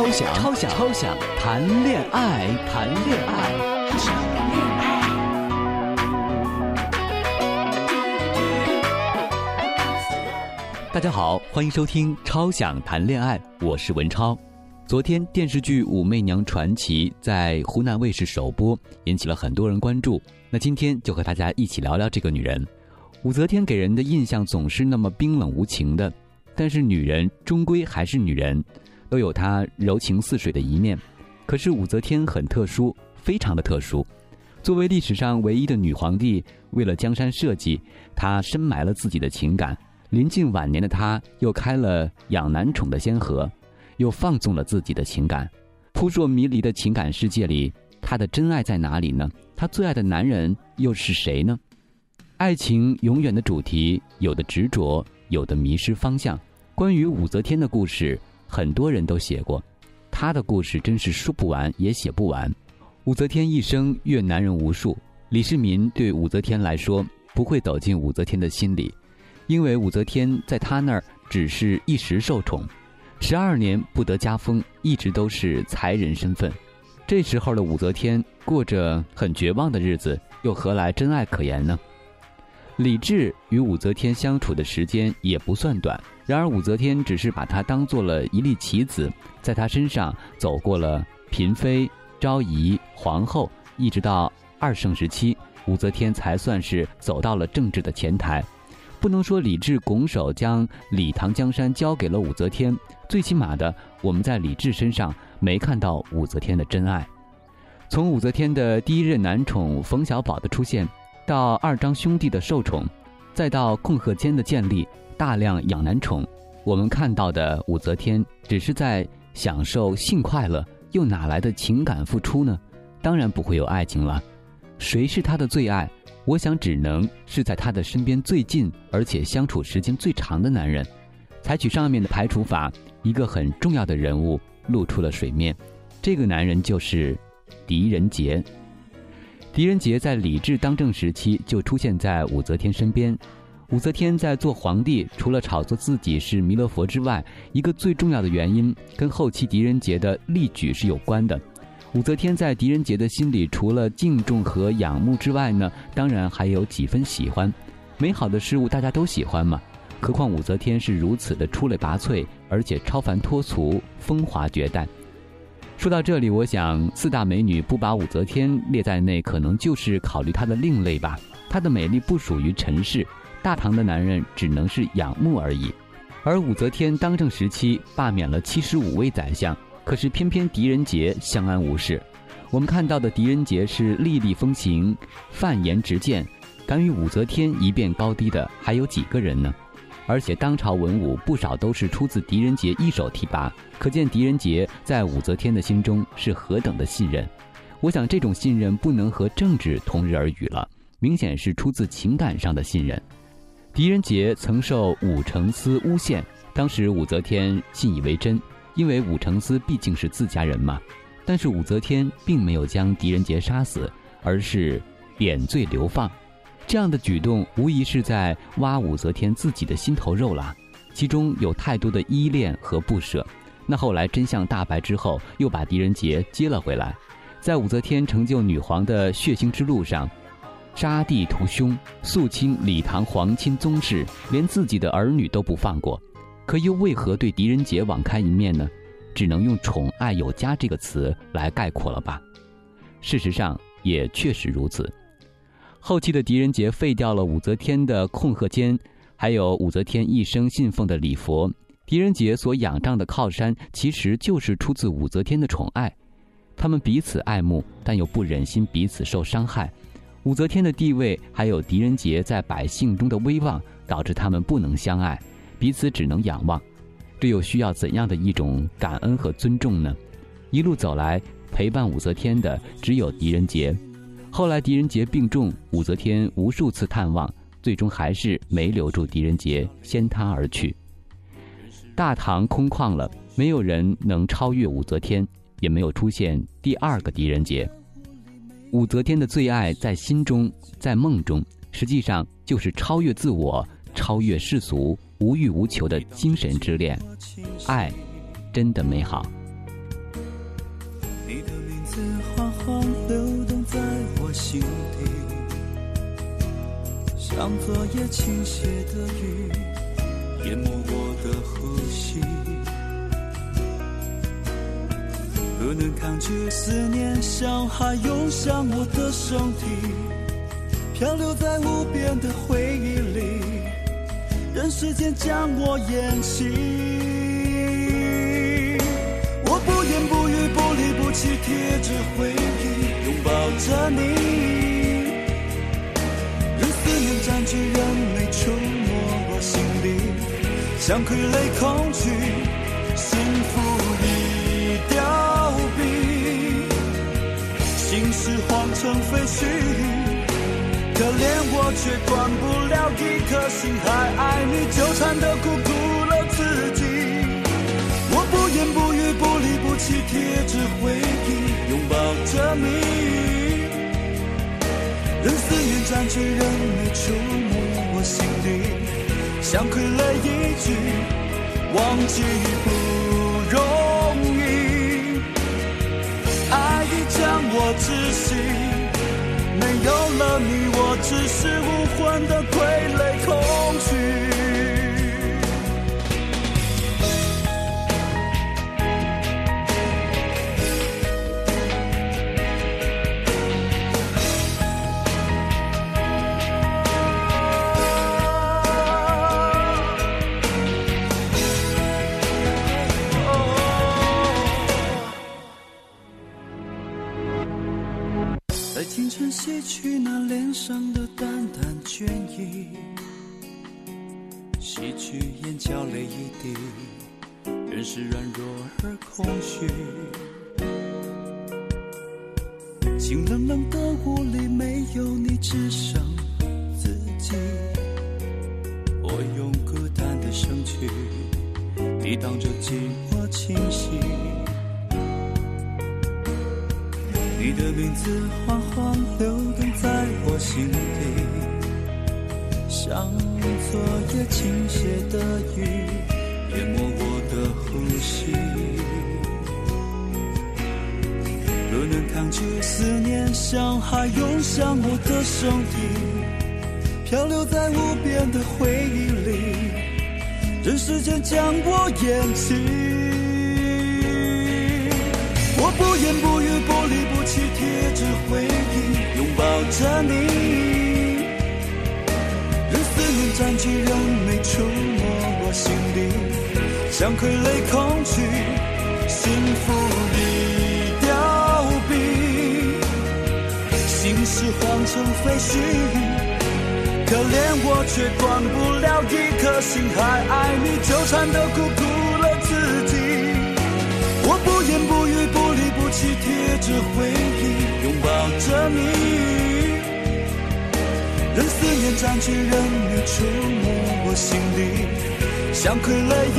超想超想超想谈恋爱，谈恋爱。大家好，欢迎收听《超想谈恋爱》，我是文超。昨天电视剧《武媚娘传奇》在湖南卫视首播，引起了很多人关注。那今天就和大家一起聊聊这个女人。武则天给人的印象总是那么冰冷无情的，但是女人终归还是女人，都有她柔情似水的一面。可是武则天很特殊，非常的特殊。作为历史上唯一的女皇帝，为了江山社稷，她深埋了自己的情感。临近晚年的她，又开了养男宠的先河，又放纵了自己的情感。扑朔迷离的情感世界里，她的真爱在哪里呢？她最爱的男人又是谁呢？爱情永远的主题，有的执着，有的迷失方向。关于武则天的故事，很多人都写过，他的故事真是说不完也写不完。武则天一生阅男人无数，李世民对武则天来说不会走进武则天的心里，因为武则天在他那儿只是一时受宠，十二年不得加封，一直都是才人身份。这时候的武则天过着很绝望的日子，又何来真爱可言呢？李治与武则天相处的时间也不算短，然而武则天只是把他当做了一粒棋子，在他身上走过了嫔妃、昭仪、皇后，一直到二圣时期，武则天才算是走到了政治的前台。不能说李治拱手将李唐江山交给了武则天，最起码的，我们在李治身上没看到武则天的真爱。从武则天的第一任男宠冯小宝的出现。到二张兄弟的受宠，再到控鹤间的建立，大量养男宠，我们看到的武则天只是在享受性快乐，又哪来的情感付出呢？当然不会有爱情了。谁是她的最爱？我想只能是在她的身边最近，而且相处时间最长的男人。采取上面的排除法，一个很重要的人物露出了水面，这个男人就是狄仁杰。狄仁杰在李治当政时期就出现在武则天身边。武则天在做皇帝，除了炒作自己是弥勒佛之外，一个最重要的原因跟后期狄仁杰的力举是有关的。武则天在狄仁杰的心里，除了敬重和仰慕之外呢，当然还有几分喜欢。美好的事物大家都喜欢嘛，何况武则天是如此的出类拔萃，而且超凡脱俗，风华绝代。说到这里，我想四大美女不把武则天列在内，可能就是考虑她的另类吧。她的美丽不属于尘世，大唐的男人只能是仰慕而已。而武则天当政时期罢免了七十五位宰相，可是偏偏狄仁杰相安无事。我们看到的狄仁杰是粒粒风行、犯颜直谏，敢与武则天一辩高低的还有几个人呢？而且当朝文武不少都是出自狄仁杰一手提拔，可见狄仁杰在武则天的心中是何等的信任。我想这种信任不能和政治同日而语了，明显是出自情感上的信任。狄仁杰曾受武承嗣诬陷，当时武则天信以为真，因为武承嗣毕竟是自家人嘛。但是武则天并没有将狄仁杰杀死，而是贬罪流放。这样的举动无疑是在挖武则天自己的心头肉了，其中有太多的依恋和不舍。那后来真相大白之后，又把狄仁杰接了回来，在武则天成就女皇的血腥之路上，杀弟屠兄，肃清李唐皇亲宗室，连自己的儿女都不放过。可又为何对狄仁杰网开一面呢？只能用“宠爱有加”这个词来概括了吧。事实上也确实如此。后期的狄仁杰废掉了武则天的控鹤监，还有武则天一生信奉的礼佛。狄仁杰所仰仗的靠山，其实就是出自武则天的宠爱。他们彼此爱慕，但又不忍心彼此受伤害。武则天的地位，还有狄仁杰在百姓中的威望，导致他们不能相爱，彼此只能仰望。这又需要怎样的一种感恩和尊重呢？一路走来，陪伴武则天的只有狄仁杰。后来狄仁杰病重，武则天无数次探望，最终还是没留住狄仁杰，先他而去。大唐空旷了，没有人能超越武则天，也没有出现第二个狄仁杰。武则天的最爱在心中，在梦中，实际上就是超越自我、超越世俗、无欲无求的精神之恋。爱，真的美好。字缓缓流动在心底，像昨夜倾泻的雨，淹没我的呼吸。不能抗拒思念，像海涌向我的身体，漂流在无边的回忆里，任时间将我淹熄。像傀儡恐惧，幸福已凋敝。心事化成废墟，可怜我却断不了一颗心，还爱你，纠缠的苦苦了自己。我不言不语，不离不弃，贴着回忆，拥抱着你。任思念占据，任你触摸我心底，像傀儡一句，忘记不容易。爱已将我窒息，没有了你，我只是无魂的傀儡洗去那脸上的淡淡倦意，洗去眼角泪一滴，人是软弱而空虚。清冷冷的屋里没有你，只剩自己。我用孤单的身躯抵挡着寂寞侵袭。你的名字缓缓流动在我心底，像昨夜倾泻的雨，淹没我的呼吸。若能抗拒思念，像海涌向我的身体，漂流在无边的回忆里，任时间将我淹没。我不言不语，不离不弃，贴着回忆，拥抱着你。任思念占据，任泪触摸我心底，像傀儡空虚，幸福已凋敝。心事化成废墟，可怜我却断不了一颗心，还爱你，纠缠的苦苦着回忆，拥抱着你。任思念占据，任你触摸我心底，像傀儡一